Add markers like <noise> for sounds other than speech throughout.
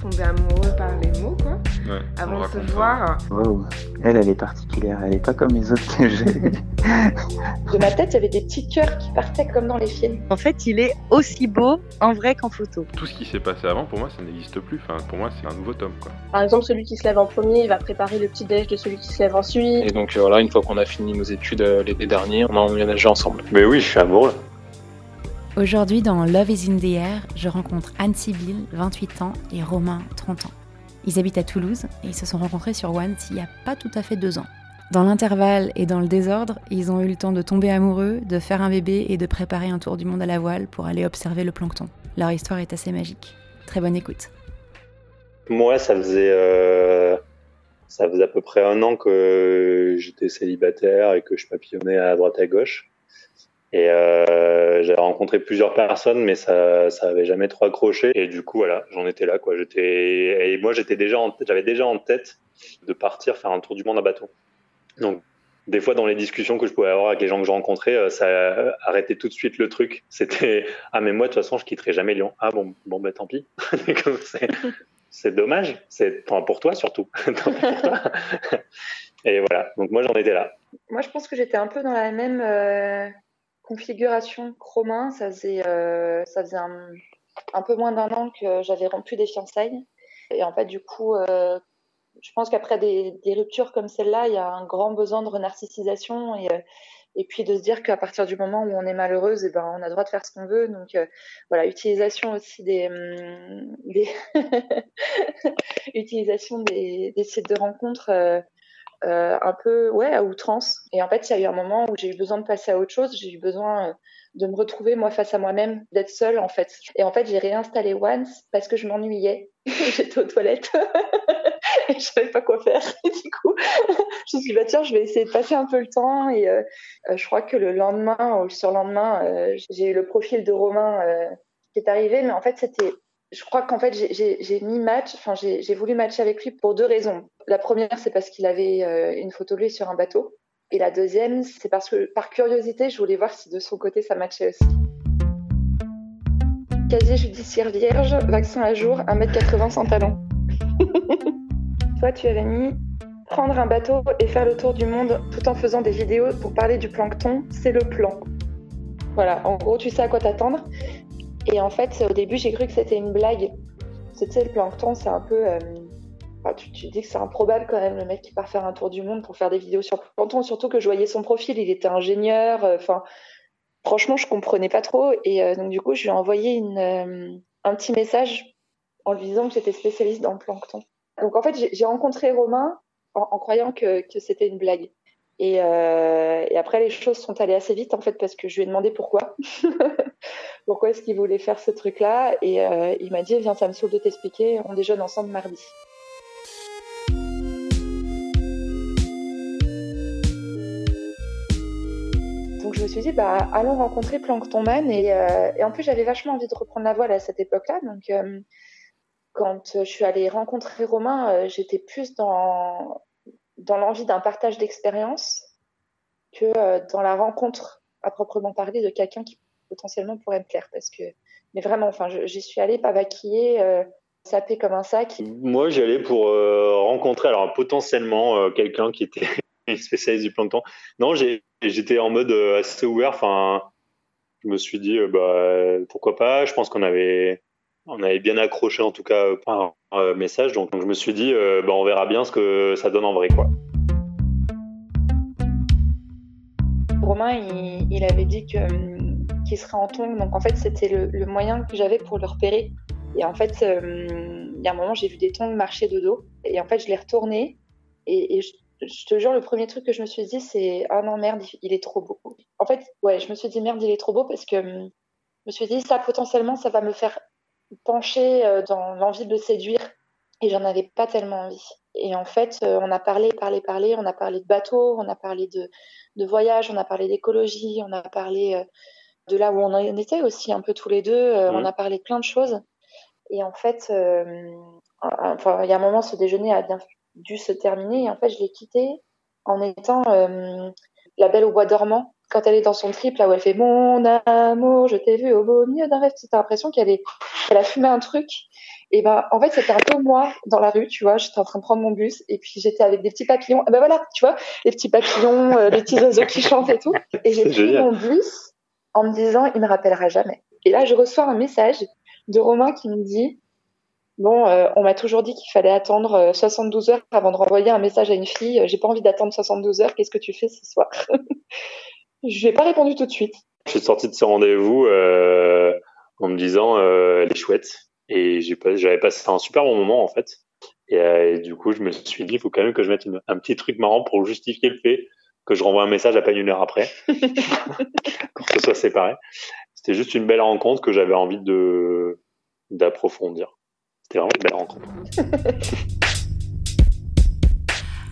tombé amoureux par les mots, quoi. Ouais, on Avant de se voir. Wow. Elle, elle est particulière. Elle est pas comme les autres que j'ai. De ma tête, il y avait des petits cœurs qui partaient comme dans les films. En fait, il est aussi beau en vrai qu'en photo. Tout ce qui s'est passé avant, pour moi, ça n'existe plus. Enfin, pour moi, c'est un nouveau tome, quoi. Par exemple, celui qui se lève en premier, il va préparer le petit déj de celui qui se lève ensuite. Et donc euh, voilà, une fois qu'on a fini nos études euh, l'été dernier, on a emménagé ensemble. Mais oui, je suis amoureux. Aujourd'hui, dans Love is in the air, je rencontre Anne Sibyl, 28 ans, et Romain, 30 ans. Ils habitent à Toulouse et ils se sont rencontrés sur Once il y a pas tout à fait deux ans. Dans l'intervalle et dans le désordre, ils ont eu le temps de tomber amoureux, de faire un bébé et de préparer un tour du monde à la voile pour aller observer le plancton. Leur histoire est assez magique. Très bonne écoute. Moi, ça faisait, euh, ça faisait à peu près un an que j'étais célibataire et que je papillonnais à droite à gauche. Et euh, j'avais rencontré plusieurs personnes, mais ça, ça avait jamais trop accroché. Et du coup, voilà, j'en étais là, quoi. J'étais, et moi, j'étais déjà, j'avais déjà en tête de partir faire un tour du monde à bateau. Donc, des fois, dans les discussions que je pouvais avoir avec les gens que je rencontrais, euh, ça arrêtait tout de suite le truc. C'était ah mais moi de toute façon, je quitterai jamais Lyon. Ah bon, bon ben tant pis. <laughs> C'est- dommage. C'est pour toi surtout. <laughs> Pour toi. Et voilà. Donc moi, j'en étais là. Moi, je pense que j'étais un peu dans la même euh, configuration que Romain. Ça faisait, euh, un, peu moins d'un an que j'avais rompu des fiançailles. Et en fait, du coup, euh, je pense qu'après des, ruptures comme celle-là, il y a un grand besoin de renarcissisation et, euh, puis de se dire qu'à partir du moment où on est malheureuse, et ben, on a le droit de faire ce qu'on veut. Donc voilà, utilisation aussi hum, <laughs> des, des sites de rencontres. Euh, un peu ouais à outrance. Et en fait il y a eu un moment où j'ai eu besoin de passer à autre chose. J'ai eu besoin euh, de me retrouver moi face à moi-même d'être seule en fait. Et en fait j'ai réinstallé Once parce que je m'ennuyais. <laughs> J'étais aux toilettes. <laughs> Et je savais pas quoi faire. Et du coup <laughs> je me suis dit bah tiens je vais essayer de passer un peu le temps. Et euh, je crois que le lendemain ou le surlendemain j'ai eu le profil de Romain qui est arrivé. Mais en fait c'était je crois qu'en fait, j'ai- mis match, enfin, j'ai voulu matcher avec lui pour deux raisons. La première, c'est parce qu'il avait euh, une photo de lui sur un bateau. Et la deuxième, c'est parce que par curiosité, je voulais voir si de son côté ça matchait aussi. Casier judiciaire vierge, vaccin à jour, 1m80 sans talon. <laughs> Toi, tu avais mis prendre un bateau et faire le tour du monde tout en faisant des vidéos pour parler du plancton, c'est le plan. Voilà, en gros, tu sais à quoi t'attendre. Et en fait, au début, j'ai cru que c'était une blague. C'était le plancton, c'est un peu. euh, enfin, tu, dis que c'est improbable quand même, le mec qui part faire un tour du monde pour faire des vidéos sur le plancton. Surtout que je voyais son profil, il était ingénieur. euh, Enfin, franchement, je comprenais pas trop. Et euh, donc, du coup, je lui ai envoyé euh, un petit message en lui disant que j'étais spécialiste dans le plancton. Donc, en fait, j'ai rencontré Romain en, croyant que, c'était une blague. Et, après, les choses sont allées assez vite, en fait, parce que je lui ai demandé pourquoi. <laughs> pourquoi est-ce qu'il voulait faire ce truc-là. Et il m'a dit, viens, ça me saoule de t'expliquer, on déjeune ensemble mardi. Je me suis dit, bah, allons rencontrer Plankton Man. Et, euh, et en plus, j'avais vachement envie de reprendre la voile à cette époque-là. Donc euh, quand je suis allée rencontrer Romain, euh, j'étais plus dans, dans l'envie d'un partage d'expérience que dans la rencontre à proprement parler de quelqu'un qui potentiellement pourrait me plaire. Parce que, mais vraiment, enfin, j'y suis allée pas vaquiller, euh, sapée comme un sac. Moi, j'y allais pour rencontrer alors potentiellement quelqu'un qui était <laughs> spécialiste du plancton. Non, j'ai- j'étais en mode euh, assez ouvert. Enfin, je me suis dit, euh, bah, pourquoi pas. Je pense qu'on avait, on avait bien accroché en tout cas euh, par message. Donc, je me suis dit, bah, on verra bien ce que ça donne en vrai, quoi. Romain, il, avait dit qu'il serait en tongs. Donc, en fait, c'était le, moyen que j'avais pour le repérer. Et en fait, il y a un moment, j'ai vu des tongs marcher de dos. Et en fait, je l'ai retourné. Et, et je, je te jure, le premier truc que je me suis dit, c'est Ah non, merde, il est trop beau. En fait, ouais, je me suis dit Merde, il est trop beau parce que hum, je me suis dit, ça, potentiellement, ça va me faire pencher euh, dans l'envie de le séduire. Et j'en avais pas tellement envie. Et en fait, euh, on a parlé, parlé, parlé. On a parlé de bateau, on a parlé de, de voyage, on a parlé d'écologie, on a parlé euh, de là où on en était aussi un peu tous les deux. On a parlé de plein de choses. Et en fait, euh, enfin, il y a un moment, ce déjeuner a bien dû se terminer. Et en fait, je l'ai quitté en étant euh, la belle au bois dormant. quand elle est dans son trip, là où elle fait Mon amour, je t'ai vu au beau milieu d'un rêve, t'as l'impression qu'elle est, a fumé un truc. Et ben, en fait, c'était un peu moi dans la rue, tu vois. J'étais en train de prendre mon bus et puis j'étais avec des petits papillons. Et ben voilà, tu vois, les petits papillons, euh, les petits oiseaux qui chantent et tout. Et j'ai pris mon bus en me disant, il me rappellera jamais. Et là, je reçois un message de Romain qui me dit, bon, euh, on m'a toujours dit qu'il fallait attendre euh, 72 heures avant de renvoyer un message à une fille. J'ai pas envie d'attendre 72 heures. Qu'est-ce que tu fais ce soir <laughs> Je lui ai pas répondu tout de suite. Je suis sorti de ce rendez-vous euh, en me disant euh, elle est chouette et j'avais passé un super bon moment en fait. Et, euh, et du coup, je me suis dit il faut quand même que je mette une- un petit truc marrant pour justifier le fait que je renvoie un message à peine une heure après, <laughs> pour que ce soit séparé. C'était juste une belle rencontre que j'avais envie de d'approfondir. C'était vraiment une belle rencontre. <laughs>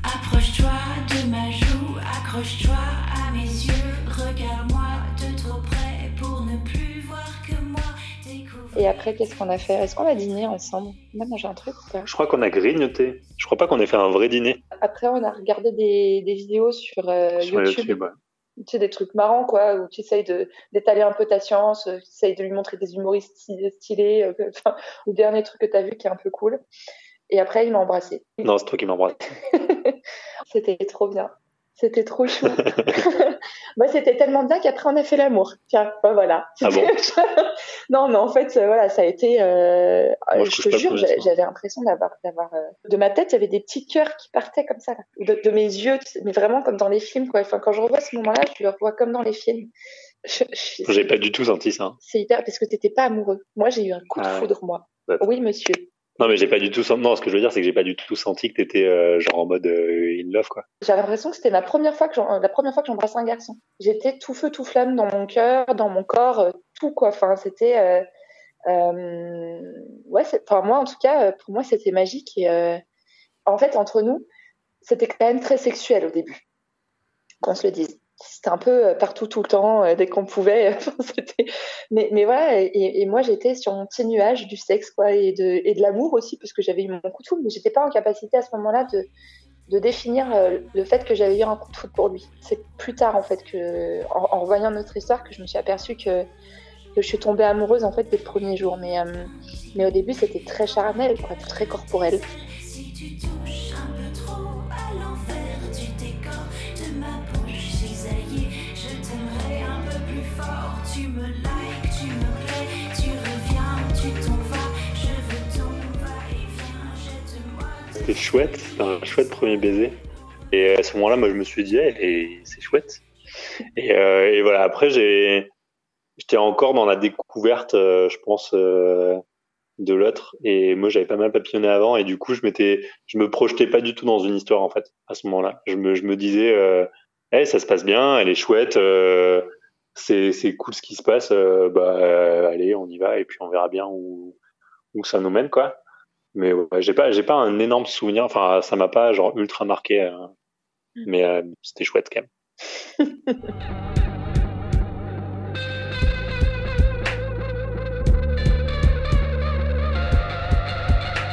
Approche-toi de ma joue, accroche-toi à mes yeux, regarde-moi de trop près pour ne plus voir que moi. Découvre Et après, qu'est-ce qu'on a fait? Est-ce qu'on a dîné ensemble? On a mangé un truc ou pas? Je crois qu'on a grignoté. Je crois pas qu'on ait fait un vrai dîner Après, on a regardé des, des vidéos sur, euh, sur YouTube. YouTube. ouais. Tu sais, des trucs marrants, quoi, où tu essayes de, d'étaler un peu ta science, euh, tu essayes de lui montrer des humoristes sty- stylés, euh, <laughs> enfin, ou le dernier truc que tu as vu qui est un peu cool. Et après, il m'a embrassé. Non, c'est toi qui m'embrasse. <laughs> C'était trop bien. C'était trop chou. <laughs> Moi, c'était tellement bien qu'après, on a fait l'amour. Tiens, ben voilà. Ah bon <laughs> Non, mais en fait, euh, voilà, ça a été. euh, Moi, je te jure, j'avais l'impression d'avoir, d'avoir. euh, De ma tête, il y avait des petits cœurs qui partaient comme ça, là. De, de mes yeux, mais vraiment comme dans les films, quoi. Enfin, quand je revois ce moment-là, je le revois comme dans les films. J'ai pas du tout senti ça. C'est hyper parce que t'étais pas amoureux. Moi, j'ai eu un coup de Ah foudre, moi. Oui, monsieur. Non, mais j'ai pas du tout senti. Non, ce que je veux dire, c'est que j'ai pas du tout senti que t'étais euh, genre en mode euh, in love, quoi. J'avais l'impression que c'était ma première fois que la première fois que j'embrassais un garçon. J'étais tout feu tout flamme dans mon cœur, dans mon corps, euh, tout quoi. Enfin, c'était euh, euh, ouais. Enfin, moi en tout cas, pour moi, c'était magique. Et en fait, entre nous, c'était quand même très sexuel au début, qu'on se le dise. C'était un peu euh, partout tout le temps, euh, dès qu'on pouvait. <laughs> Mais, mais voilà. Et, moi, j'étais sur mon petit nuage du sexe, quoi, et de, et de l'amour aussi, parce que j'avais eu mon coup de foudre, mais j'étais pas en capacité à ce moment-là de de définir euh, le fait que j'avais eu un coup de foudre pour lui. C'est plus tard en fait que, en, revoyant notre histoire, que je me suis aperçue que, que je suis tombée amoureuse en fait dès le premier jour. Mais, mais au début c'était très charnel, très corporel. C'était chouette, un chouette premier baiser. Et à ce moment-là, moi, je me suis dit, c'est chouette. Et, euh, voilà, après, j'étais encore dans la découverte, euh, je pense, euh, de l'autre. Et moi, j'avais pas mal papillonné avant. Et du coup, je m'étais, je me projetais pas du tout dans une histoire, en fait, à ce moment-là. Je me, disais, eh, ça se passe bien, elle est chouette, c'est, c'est cool ce qui se passe, bah, allez, on y va, et puis on verra bien où, où ça nous mène, quoi. Mais ouais, j'ai pas, j'ai pas un énorme souvenir. Enfin, ça m'a pas genre ultra marqué. euh, mais euh, c'était chouette quand même. <laughs>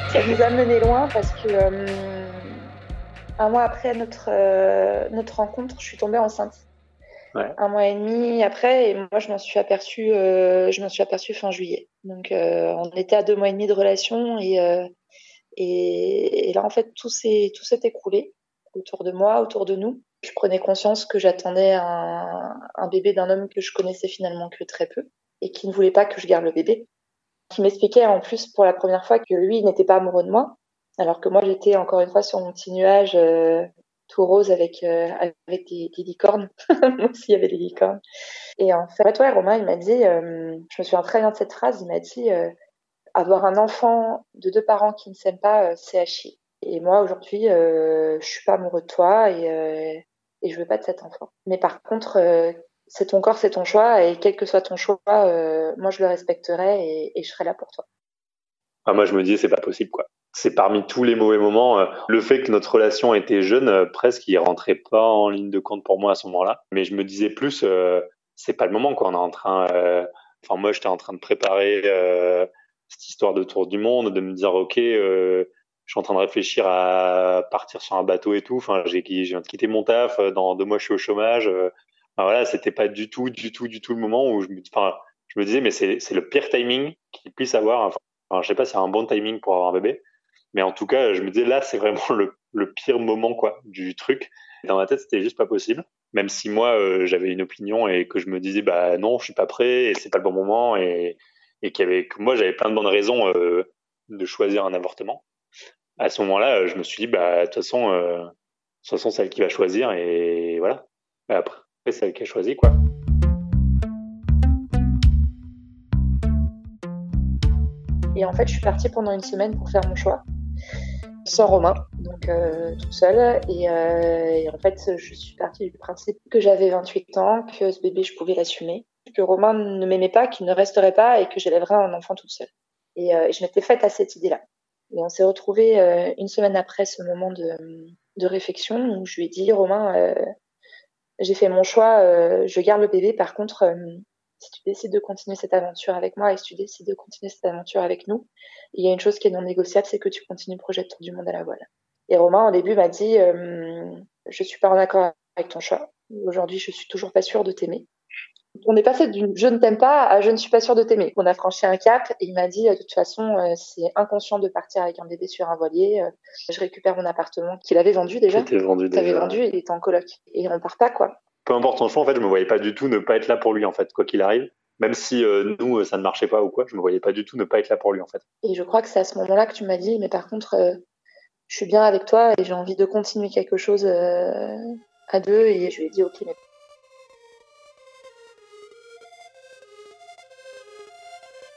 Ça nous a mené loin parce que euh, un mois après notre, euh, notre rencontre, je suis tombée enceinte. Un mois et demi après, et moi je m'en suis aperçue, euh, je m'en suis aperçue fin juillet. Donc euh, on était à deux mois et demi de relation et, euh, et, et là en fait tout s'est tout s'est écroulé autour de moi, autour de nous. Je prenais conscience que j'attendais un, un bébé d'un homme que je connaissais finalement que très peu et qui ne voulait pas que je garde le bébé qui m'expliquait en plus pour la première fois que lui n'était pas amoureux de moi, alors que moi j'étais encore une fois sur mon petit nuage euh, tout rose avec euh, avec des, licornes. <laughs> moi aussi il y avait des licornes. Et en fait, ouais, Romain il m'a dit, euh, je me souviens très bien de cette phrase, il m'a dit euh, avoir un enfant de deux parents qui ne s'aiment pas, c'est à chier. Et moi aujourd'hui, je suis pas amoureux de toi et et je veux pas de cet enfant. Mais par contre, c'est ton corps, c'est ton choix, et quel que soit ton choix, moi je le respecterai et, je serai là pour toi. Moi, je me disais, c'est pas possible, quoi. C'est parmi tous les mauvais moments. euh, le fait que notre relation était jeune, euh, presque, il rentrait pas en ligne de compte pour moi à ce moment-là. Mais je me disais plus, euh, c'est pas le moment, quoi. On est en train, euh, enfin, moi, j'étais en train de préparer euh, cette histoire de tour du monde, de me dire, ok, euh, je suis en train de réfléchir à partir sur un bateau et tout. Enfin, j'ai, je viens mon taf. Dans deux mois, je suis au chômage. Alors voilà, c'était pas du tout, du tout, du tout le moment où je me, enfin, disais, mais c'est, c'est le pire timing qu'il puisse avoir. Enfin, je sais pas c'est un bon timing pour avoir un bébé, mais en tout cas, je me disais, là, c'est vraiment le, pire moment, quoi, du truc. Dans ma tête, c'était juste pas possible. Même si moi, euh, j'avais une opinion et que je me disais, bah non, je suis pas prêt et c'est pas le bon moment et, et que moi, j'avais plein de bonnes raisons euh, de choisir un avortement. À ce moment-là, je me suis dit, bah de toute façon, euh, de toute façon, c'est elle qui va choisir et voilà. Bah, après, c'est elle qui a choisi, quoi. Et en fait, je suis partie pendant une semaine pour faire mon choix, sans Romain, donc euh, toute seule. Et, euh, et, en fait, je suis partie du principe que j'avais 28 ans, que ce bébé, je pouvais l'assumer, que Romain ne m'aimait pas, qu'il ne resterait pas et que j'élèverais un enfant toute seule. Et, euh, je m'étais faite à cette idée-là. Et on s'est retrouvés euh, une semaine après ce moment de, de réflexion où je lui ai dit, Romain, j'ai fait mon choix, je garde le bébé. Par contre, si tu décides de continuer cette aventure avec moi et si tu décides de continuer cette aventure avec nous, il y a une chose qui est non négociable, c'est que tu continues le projet de tour du monde à la voile. Et Romain, au début, m'a dit, euh, je suis pas en accord avec ton choix. Aujourd'hui, je suis toujours pas sûre de t'aimer. On est passé d'une je ne t'aime pas à je ne suis pas sûre de t'aimer. On a franchi un cap et il m'a dit, de toute façon, euh, c'est inconscient de partir avec un bébé sur un voilier. Euh, je récupère mon appartement qu'il avait vendu déjà. C'était vendu déjà. Vendu, il était en coloc. Et on part pas, quoi peu importe son choix, en fait, je me voyais pas du tout ne pas être là pour lui, en fait, quoi qu'il arrive. Même si euh, nous, ça ne marchait pas ou quoi, je me voyais pas du tout ne pas être là pour lui, en fait. Et je crois que c'est à ce moment-là que tu m'as dit, mais par contre, euh, je suis bien avec toi et j'ai envie de continuer quelque chose euh, à deux. Et je lui ai dit, ok, mais.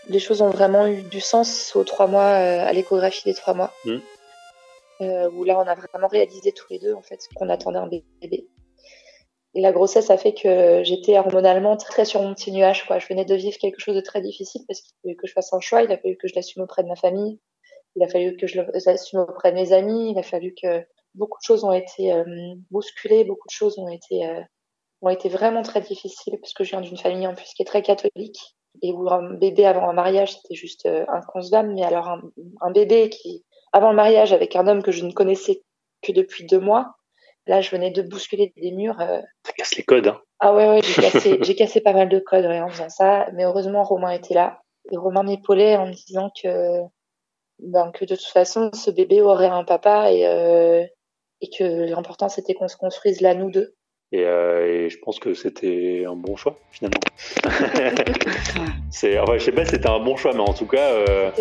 Les choses ont vraiment eu du sens aux trois mois, à l'échographie des trois mois. Mmh. où là, on a vraiment réalisé tous les deux, en fait, qu'on attendait un bébé. La grossesse a fait que j'étais hormonalement très sur mon petit nuage. Quoi. Je venais de vivre quelque chose de très difficile parce qu'il a fallu que je fasse un choix, il a fallu que je l'assume auprès de ma famille, il a fallu que je l'assume auprès de mes amis, il a fallu que beaucoup de choses ont été euh, bousculées, beaucoup de choses ont été, euh, ont été vraiment très difficiles parce que je viens d'une famille en plus qui est très catholique et où un bébé avant un mariage c'était juste euh, inconcevable, mais alors un, un bébé qui avant le mariage avec un homme que je ne connaissais que depuis deux mois, Là, je venais de bousculer des murs. Casse les codes. Hein. Ah ouais, ouais, j'ai cassé, <laughs> cassé pas mal de codes ouais, en faisant ça. Mais heureusement, Romain était là. Et Romain m'épaulait en me disant que, ben, que de toute façon, ce bébé aurait un papa et, euh, et que l'important c'était qu'on se construise là, nous deux. Et, euh, et, je pense que c'était un bon choix finalement. <laughs> c'est, enfin, je sais pas si c'était un bon choix, mais en tout cas, euh,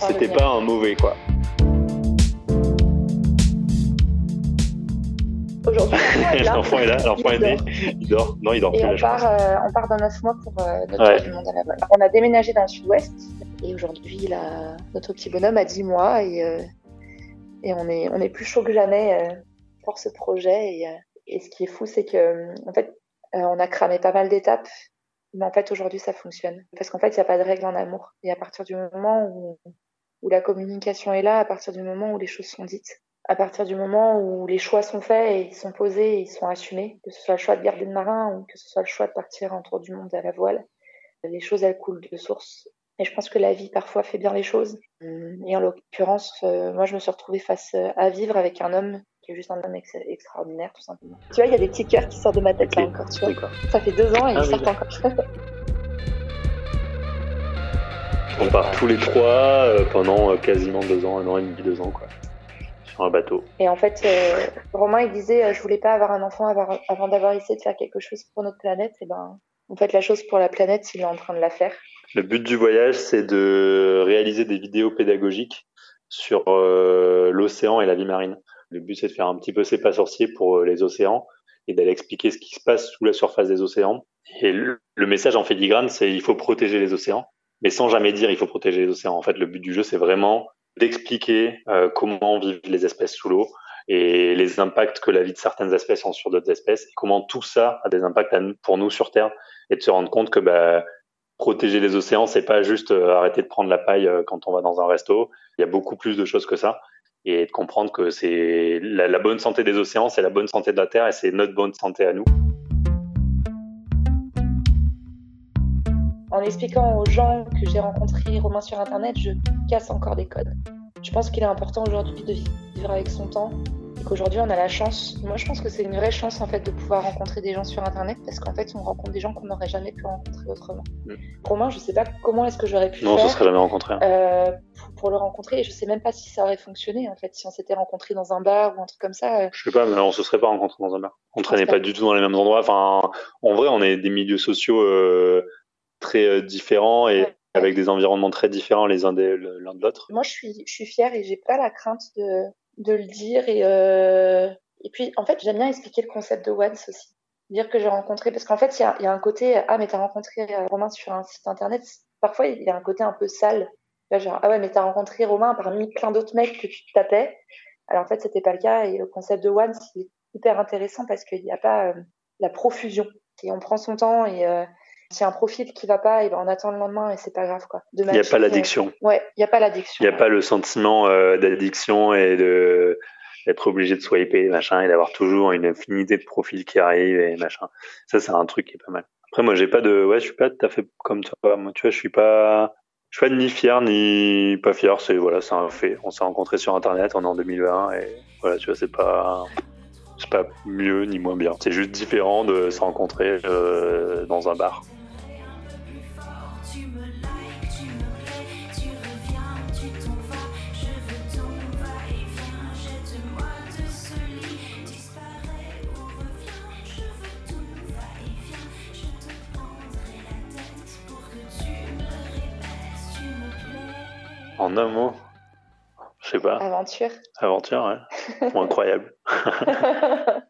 c'était pas un mauvais quoi. Aujourd'hui, <laughs> l'enfant est là, l'enfant est né, il dort. Non, il dort et plus. on, là, part, euh, on part dans 9 mois pour euh, notre ouais. du monde à la voile. On a déménagé dans le sud-ouest et aujourd'hui, notre petit bonhomme a 10 mois et, euh, et on, est, on est plus chaud que jamais euh, pour ce projet. Et, et, ce qui est fou, c'est que en fait, on a cramé pas mal d'étapes, mais en fait, aujourd'hui, ça fonctionne. Parce qu'en fait, il n'y a pas de règle en amour. Et à partir du moment où, où la communication est là, à partir du moment où les choses sont dites, à partir du moment où les choix sont faits et ils sont posés et ils sont assumés, que ce soit le choix de garder le marin ou que ce soit le choix de partir un tour du monde à la voile, les choses elles coulent de source. Et je pense que la vie parfois fait bien les choses. Et en l'occurrence, euh, moi je me suis retrouvée face à vivre avec un homme qui est juste un homme ex extraordinaire tout simplement. Tu vois, il y a des petits cœurs qui sortent de ma tête là encore, tu vois. Ça fait deux ans et ah, ils sortent oui. encore. <laughs> On part tous les trois euh, pendant euh, quasiment deux ans, un an et demi, deux ans quoi un bateau. Et en fait, euh, Romain, il disait, euh, je voulais pas avoir un enfant avant, avant d'avoir essayé de faire quelque chose pour notre planète. Et ben, en fait, la chose pour la planète, il est en train de la faire. Le but du voyage, c'est de réaliser des vidéos pédagogiques sur euh, l'océan et la vie marine. Le but, c'est de faire un petit peu ses pas sorciers pour les océans et d'aller expliquer ce qui se passe sous la surface des océans. Et le, le message en filigrane, c'est il faut protéger les océans, mais sans jamais dire il faut protéger les océans. En fait, le but du jeu, c'est vraiment d'expliquer euh, comment vivent les espèces sous l'eau et les impacts que la vie de certaines espèces ont sur d'autres espèces et comment tout ça a des impacts pour nous sur Terre et de se rendre compte que bah, protéger les océans c'est pas juste euh, arrêter de prendre la paille euh, quand on va dans un resto. Il y a beaucoup plus de choses que ça et de comprendre que c'est la bonne santé des océans c'est la bonne santé de la Terre et c'est notre bonne santé à nous en expliquant aux gens que j'ai rencontrés Romain sur Internet, je casse encore des codes. Je pense qu'il est important aujourd'hui de vivre avec son temps Et qu'aujourd'hui, on a la chance. Moi, je pense que c'est une vraie chance en fait de pouvoir rencontrer des gens sur Internet parce qu'en fait, on rencontre des gens qu'on n'aurait jamais pu rencontrer autrement. Mm. Romain, je sais pas comment est-ce que j'aurais pu Non, on faire se serait jamais rencontré. hein. euh, pour, pour le rencontrer. Et je sais même pas si ça aurait fonctionné en fait, si on s'était rencontrés dans un bar ou un truc comme ça. euh, Je sais pas, mais on se serait pas rencontrés dans un bar. On traînait pas. pas du tout dans les mêmes endroits. Enfin, en vrai, on est des milieux sociaux euh, très euh, différents et Ouais. avec des environnements très différents les uns des- l'un de l'autre. moi je suis je suis fière et j'ai pas la crainte de de le dire et euh, et puis en fait j'aime bien expliquer le concept de once aussi. Dire que j'ai rencontré parce qu'en fait il y a, y a un côté ah mais t'as rencontré euh, Romain sur un site internet. Parfois il y a un côté un peu sale. Là, genre ah ouais mais t'as rencontré Romain parmi plein d'autres mecs que tu te tapais. Alors en fait c'était pas le cas et le concept de once il est hyper intéressant parce qu'il n'y a pas euh, la profusion. Et on prend son temps et euh, s'il y a un profil qui va pas, et ben on attend le lendemain et c'est pas grave quoi. Il n'y a pas euh, l'addiction. Ouais, il y a pas l'addiction. Il n'y a pas le sentiment euh, d'addiction et de d'être obligé de swiper machin et d'avoir toujours une infinité de profils qui arrivent et machin. Ça c'est un truc qui est pas mal. Après moi j'ai pas de ouais je suis pas tout à fait comme toi. Moi tu vois je suis pas je suis pas ni fier ni pas fier. C'est voilà c'est un fait. On s'est rencontrés sur internet on est en 2020 et voilà tu vois c'est pas c'est pas mieux ni moins bien. C'est juste différent de se rencontrer euh, dans un bar. En un mot, je sais pas. Aventure. Aventure, ouais. <laughs> Ou incroyable. <laughs>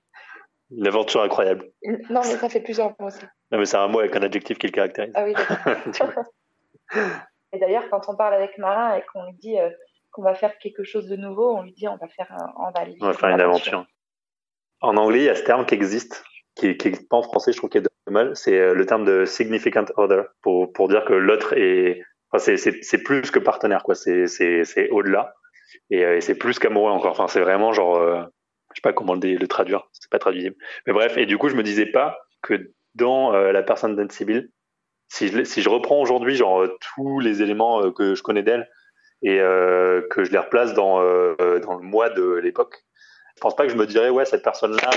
Une aventure incroyable. non mais ça fait plusieurs mots aussi. Non, mais c'est un mot avec un adjectif qui le caractérise. Ah oui. <laughs> Et d'ailleurs, quand on parle avec Marin et qu'on lui dit euh, qu'on va faire quelque chose de nouveau, on lui dit on va faire un, on va On va faire une aventure. En anglais, il y a ce terme qui existe, qui n'existe pas en français, je trouve qu'il de mal. C'est euh, le terme de significant other, pour, pour dire que l'autre est. Enfin, c'est- plus que partenaire, quoi. C'est au-delà. Et, euh, et c'est plus qu'amoureux encore. Enfin, c'est vraiment genre. euh, je sais pas comment le, le traduire, c'est pas traduisible. Mais bref, et du coup, je me disais pas que dans euh, la personne d'Anne Sibyl, si je, reprends aujourd'hui genre euh, tous les éléments que je connais d'elle et que je les replace dans le moi de l'époque, je pense pas que je me dirais ouais cette personne-là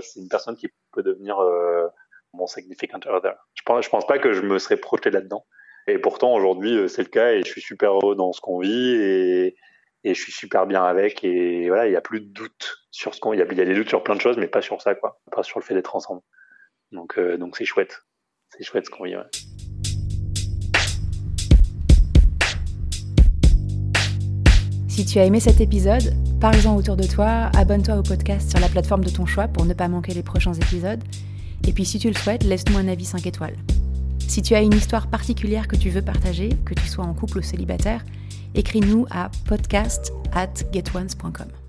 c'est une personne qui peut devenir mon significant other. Je pense je pense pas que je me serais projeté là-dedans. Et pourtant aujourd'hui euh, c'est le cas et je suis super heureux dans ce qu'on vit et et je suis super bien avec et voilà il y a plus de doute sur ce qu'on il y a, il y a des doutes sur plein de choses mais pas sur ça quoi pas sur le fait d'être ensemble donc euh, donc c'est chouette c'est chouette ce qu'on vit. Si tu as aimé cet épisode, parle-en autour de toi, abonne-toi au podcast sur la plateforme de ton choix pour ne pas manquer les prochains épisodes. Et puis si tu le souhaites, laisse-nous un avis 5 étoiles. Si tu as une histoire particulière que tu veux partager, que tu sois en couple ou célibataire, écris-nous à podcast at getones.com.